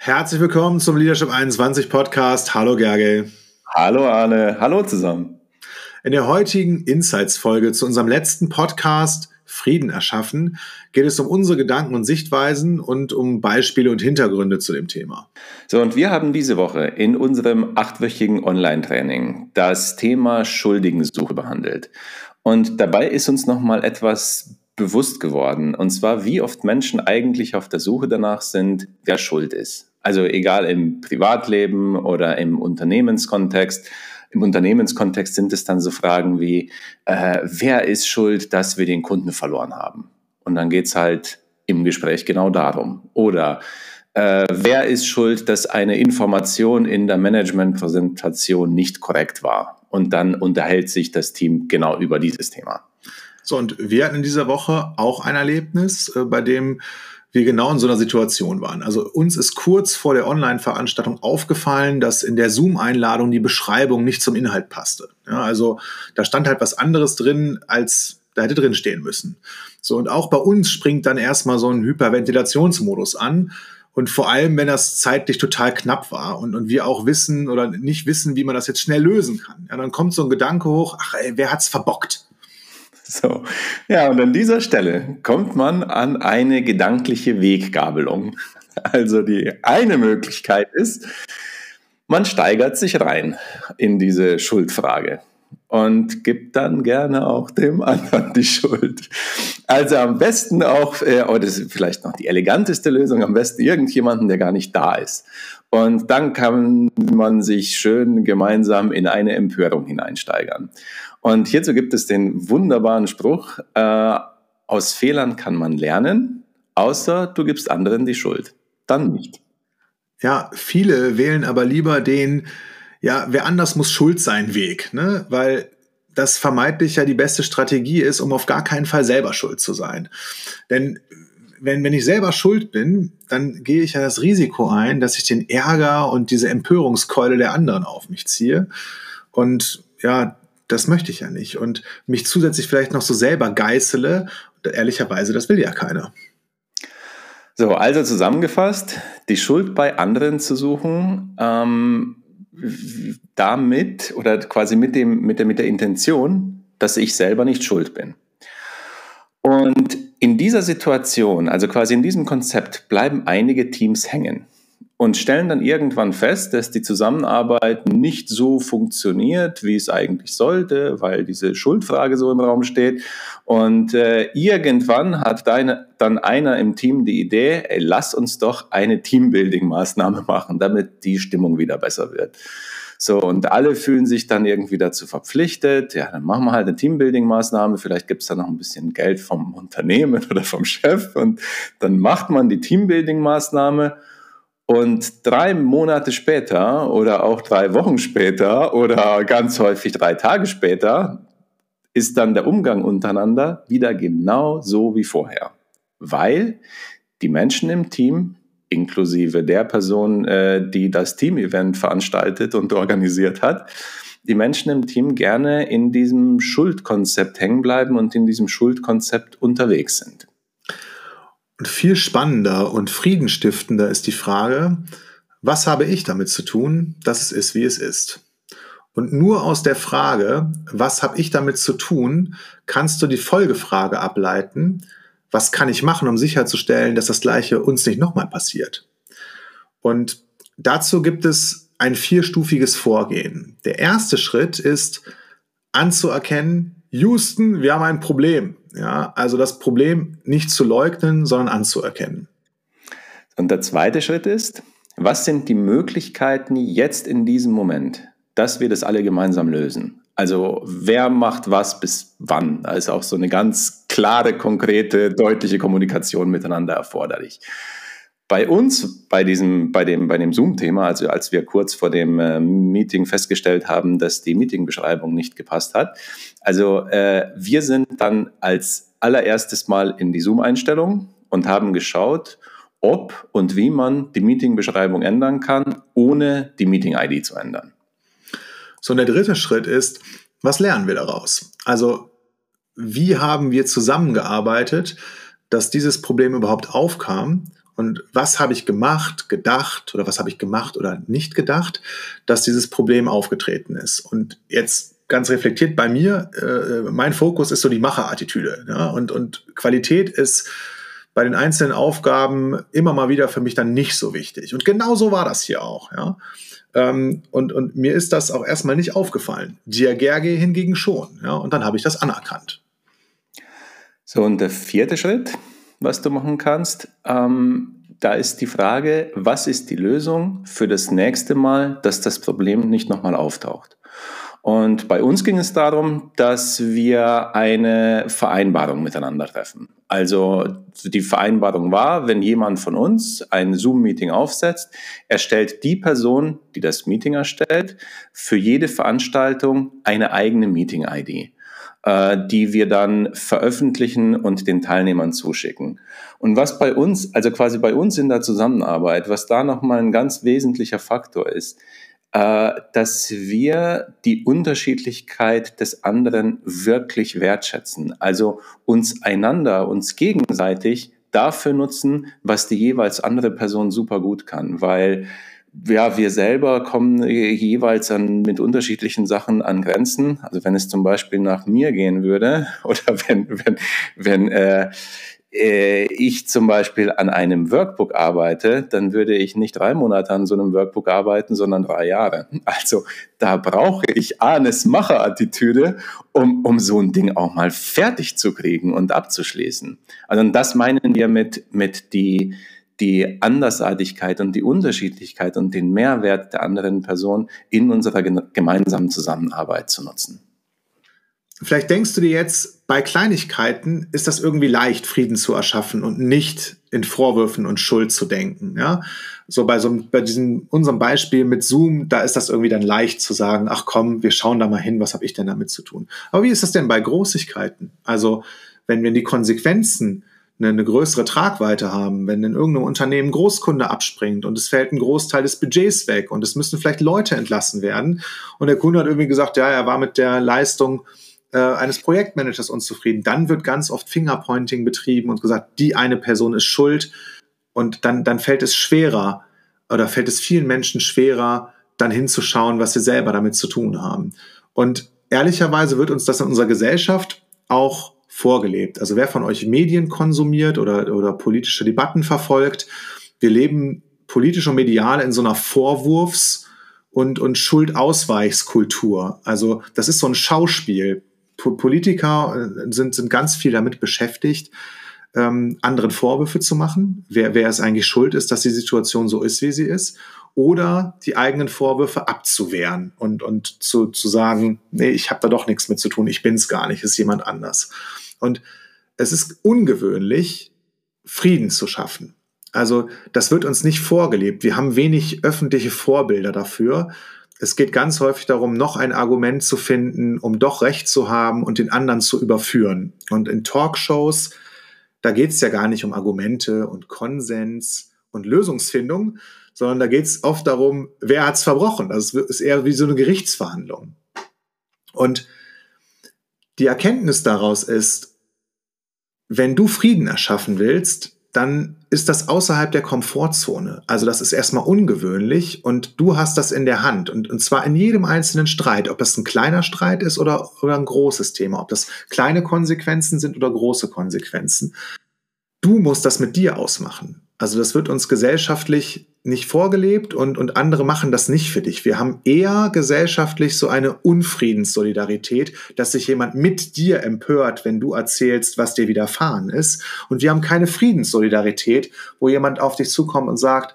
Herzlich willkommen zum Leadership 21 Podcast. Hallo Gergely. Hallo Arne, hallo zusammen. In der heutigen Insights-Folge zu unserem letzten Podcast Frieden erschaffen geht es um unsere Gedanken und Sichtweisen und um Beispiele und Hintergründe zu dem Thema. So, und wir haben diese Woche in unserem achtwöchigen Online-Training das Thema Schuldigensuche behandelt. Und dabei ist uns nochmal etwas bewusst geworden. Und zwar, wie oft Menschen eigentlich auf der Suche danach sind, wer schuld ist. Also egal im Privatleben oder im Unternehmenskontext. Im Unternehmenskontext sind es dann so Fragen wie, äh, wer ist schuld, dass wir den Kunden verloren haben? Und dann geht es halt im Gespräch genau darum. Oder äh, wer ist schuld, dass eine Information in der Managementpräsentation nicht korrekt war? Und dann unterhält sich das Team genau über dieses Thema. So, und wir hatten in dieser Woche auch ein Erlebnis, äh, bei dem wir genau in so einer Situation waren. Also uns ist kurz vor der Online-Veranstaltung aufgefallen, dass in der Zoom-Einladung die Beschreibung nicht zum Inhalt passte. Ja, also da stand halt was anderes drin, als da hätte drin stehen müssen. So, und auch bei uns springt dann erstmal so ein Hyperventilationsmodus an. Und vor allem, wenn das zeitlich total knapp war und, und wir auch wissen oder nicht wissen, wie man das jetzt schnell lösen kann. Ja, dann kommt so ein Gedanke hoch, ach ey, wer hat's verbockt? So, ja, und an dieser Stelle kommt man an eine gedankliche Weggabelung. Also die eine Möglichkeit ist, man steigert sich rein in diese Schuldfrage und gibt dann gerne auch dem anderen die Schuld. Also am besten auch, äh, oder das ist vielleicht noch die eleganteste Lösung, am besten irgendjemanden, der gar nicht da ist. Und dann kann man sich schön gemeinsam in eine Empörung hineinsteigern. Und hierzu gibt es den wunderbaren Spruch, äh, aus Fehlern kann man lernen, außer du gibst anderen die Schuld. Dann nicht. Ja, viele wählen aber lieber den, ja, wer anders muss schuld sein Weg, ne? Weil das vermeintlich ja die beste Strategie ist, um auf gar keinen Fall selber schuld zu sein. Denn wenn, wenn ich selber schuld bin, dann gehe ich ja das Risiko ein, dass ich den Ärger und diese Empörungskeule der anderen auf mich ziehe. Und ja, das möchte ich ja nicht. Und mich zusätzlich vielleicht noch so selber geißele. Ehrlicherweise, das will ja keiner. So, also zusammengefasst, die Schuld bei anderen zu suchen, ähm, damit oder quasi mit, dem, mit, der, mit der Intention, dass ich selber nicht schuld bin. Und in dieser Situation, also quasi in diesem Konzept, bleiben einige Teams hängen und stellen dann irgendwann fest, dass die Zusammenarbeit nicht so funktioniert, wie es eigentlich sollte, weil diese Schuldfrage so im Raum steht. Und äh, irgendwann hat deine, dann einer im Team die Idee, ey, lass uns doch eine Teambuilding-Maßnahme machen, damit die Stimmung wieder besser wird. So, und alle fühlen sich dann irgendwie dazu verpflichtet. Ja, dann machen wir halt eine Teambuilding-Maßnahme. Vielleicht gibt es da noch ein bisschen Geld vom Unternehmen oder vom Chef. Und dann macht man die Teambuilding-Maßnahme. Und drei Monate später oder auch drei Wochen später oder ganz häufig drei Tage später ist dann der Umgang untereinander wieder genau so wie vorher. Weil die Menschen im Team, inklusive der Person, äh, die das Team-Event veranstaltet und organisiert hat, die Menschen im Team gerne in diesem Schuldkonzept hängen bleiben und in diesem Schuldkonzept unterwegs sind. Und viel spannender und friedenstiftender ist die Frage, was habe ich damit zu tun, dass es ist, wie es ist? Und nur aus der Frage, was habe ich damit zu tun, kannst du die Folgefrage ableiten, was kann ich machen, um sicherzustellen, dass das Gleiche uns nicht nochmal passiert? Und dazu gibt es ein vierstufiges Vorgehen. Der erste Schritt ist anzuerkennen, Houston, wir haben ein Problem. Ja, also das Problem nicht zu leugnen, sondern anzuerkennen. Und der zweite Schritt ist, was sind die Möglichkeiten jetzt in diesem Moment, dass wir das alle gemeinsam lösen? Also wer macht was bis wann? Da ist auch so eine ganz klare, konkrete, deutliche Kommunikation miteinander erforderlich. Bei uns, bei diesem, bei dem, bei dem Zoom-Thema, also als wir kurz vor dem äh, Meeting festgestellt haben, dass die Meetingbeschreibung nicht gepasst hat, also äh, wir sind dann als allererstes Mal in die Zoom-Einstellung und haben geschaut, ob und wie man die Meetingbeschreibung ändern kann, ohne die Meeting-ID zu ändern. So, und der dritte Schritt ist, was lernen wir daraus? Also, wie haben wir zusammengearbeitet, dass dieses Problem überhaupt aufkam und was habe ich gemacht, gedacht oder was habe ich gemacht oder nicht gedacht, dass dieses Problem aufgetreten ist. Und jetzt ganz reflektiert bei mir, äh, mein Fokus ist so die Macherattitüde. Ja? Und, und Qualität ist bei den einzelnen Aufgaben immer mal wieder für mich dann nicht so wichtig. Und genau so war das hier auch. Ja? Ähm, und, und mir ist das auch erstmal nicht aufgefallen. Diagerge hingegen schon. Ja? Und dann habe ich das anerkannt. So, und der vierte Schritt, was du machen kannst, ähm, da ist die Frage, was ist die Lösung für das nächste Mal, dass das Problem nicht nochmal auftaucht? Und bei uns ging es darum, dass wir eine Vereinbarung miteinander treffen. Also die Vereinbarung war, wenn jemand von uns ein Zoom-Meeting aufsetzt, erstellt die Person, die das Meeting erstellt, für jede Veranstaltung eine eigene Meeting-ID, äh, die wir dann veröffentlichen und den Teilnehmern zuschicken. Und was bei uns, also quasi bei uns in der Zusammenarbeit, was da nochmal ein ganz wesentlicher Faktor ist, äh, dass wir die Unterschiedlichkeit des anderen wirklich wertschätzen. Also uns einander, uns gegenseitig dafür nutzen, was die jeweils andere Person super gut kann, weil ja, wir selber kommen jeweils an, mit unterschiedlichen Sachen an Grenzen. Also wenn es zum Beispiel nach mir gehen würde oder wenn, wenn, wenn äh, äh, ich zum Beispiel an einem Workbook arbeite, dann würde ich nicht drei Monate an so einem Workbook arbeiten, sondern drei Jahre. Also da brauche ich Arnes Macherattitüde, um, um so ein Ding auch mal fertig zu kriegen und abzuschließen. Also das meinen wir mit, mit die, die Andersartigkeit und die Unterschiedlichkeit und den Mehrwert der anderen Person in unserer gemeinsamen Zusammenarbeit zu nutzen. Vielleicht denkst du dir jetzt, bei Kleinigkeiten ist das irgendwie leicht, Frieden zu erschaffen und nicht in Vorwürfen und Schuld zu denken. Ja? So bei so bei diesem unserem Beispiel mit Zoom, da ist das irgendwie dann leicht zu sagen, ach komm, wir schauen da mal hin, was habe ich denn damit zu tun? Aber wie ist das denn bei Großigkeiten? Also wenn wir die Konsequenzen eine, eine größere Tragweite haben, wenn in irgendeinem Unternehmen Großkunde abspringt und es fällt ein Großteil des Budgets weg und es müssen vielleicht Leute entlassen werden und der Kunde hat irgendwie gesagt, ja, er war mit der Leistung äh, eines Projektmanagers unzufrieden. Dann wird ganz oft Fingerpointing betrieben und gesagt, die eine Person ist schuld. Und dann, dann fällt es schwerer oder fällt es vielen Menschen schwerer, dann hinzuschauen, was sie selber damit zu tun haben. Und ehrlicherweise wird uns das in unserer Gesellschaft auch vorgelebt. Also wer von euch Medien konsumiert oder, oder politische Debatten verfolgt, wir leben politisch und medial in so einer Vorwurfs- und, und Schuldausweichskultur. Also das ist so ein Schauspiel. Politiker äh, sind, sind ganz viel damit beschäftigt, ähm, anderen Vorwürfe zu machen, wer, wer es eigentlich schuld ist, dass die Situation so ist, wie sie ist, oder die eigenen Vorwürfe abzuwehren und, und zu, zu sagen, nee, ich habe da doch nichts mit zu tun, ich bin es gar nicht, ist jemand anders. Und es ist ungewöhnlich, Frieden zu schaffen. Also das wird uns nicht vorgelebt. Wir haben wenig öffentliche Vorbilder dafür es geht ganz häufig darum, noch ein Argument zu finden, um doch recht zu haben und den anderen zu überführen. Und in Talkshows, da geht es ja gar nicht um Argumente und Konsens und Lösungsfindung, sondern da geht es oft darum, wer hat es verbrochen. Also es ist eher wie so eine Gerichtsverhandlung. Und die Erkenntnis daraus ist, wenn du Frieden erschaffen willst, dann ist das außerhalb der Komfortzone. Also das ist erstmal ungewöhnlich und du hast das in der Hand. Und, und zwar in jedem einzelnen Streit, ob das ein kleiner Streit ist oder, oder ein großes Thema, ob das kleine Konsequenzen sind oder große Konsequenzen. Du musst das mit dir ausmachen. Also das wird uns gesellschaftlich nicht vorgelebt und, und andere machen das nicht für dich. Wir haben eher gesellschaftlich so eine Unfriedenssolidarität, dass sich jemand mit dir empört, wenn du erzählst, was dir widerfahren ist. Und wir haben keine Friedenssolidarität, wo jemand auf dich zukommt und sagt,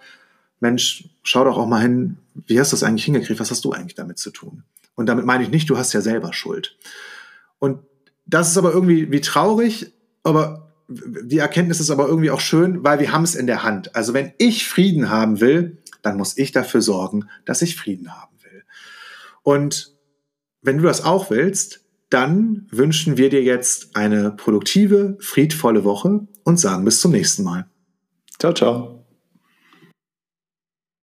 Mensch, schau doch auch mal hin, wie hast du das eigentlich hingekriegt? Was hast du eigentlich damit zu tun? Und damit meine ich nicht, du hast ja selber Schuld. Und das ist aber irgendwie wie traurig, aber die Erkenntnis ist aber irgendwie auch schön, weil wir haben es in der Hand. Also wenn ich Frieden haben will, dann muss ich dafür sorgen, dass ich Frieden haben will. Und wenn du das auch willst, dann wünschen wir dir jetzt eine produktive, friedvolle Woche und sagen bis zum nächsten Mal. Ciao, ciao.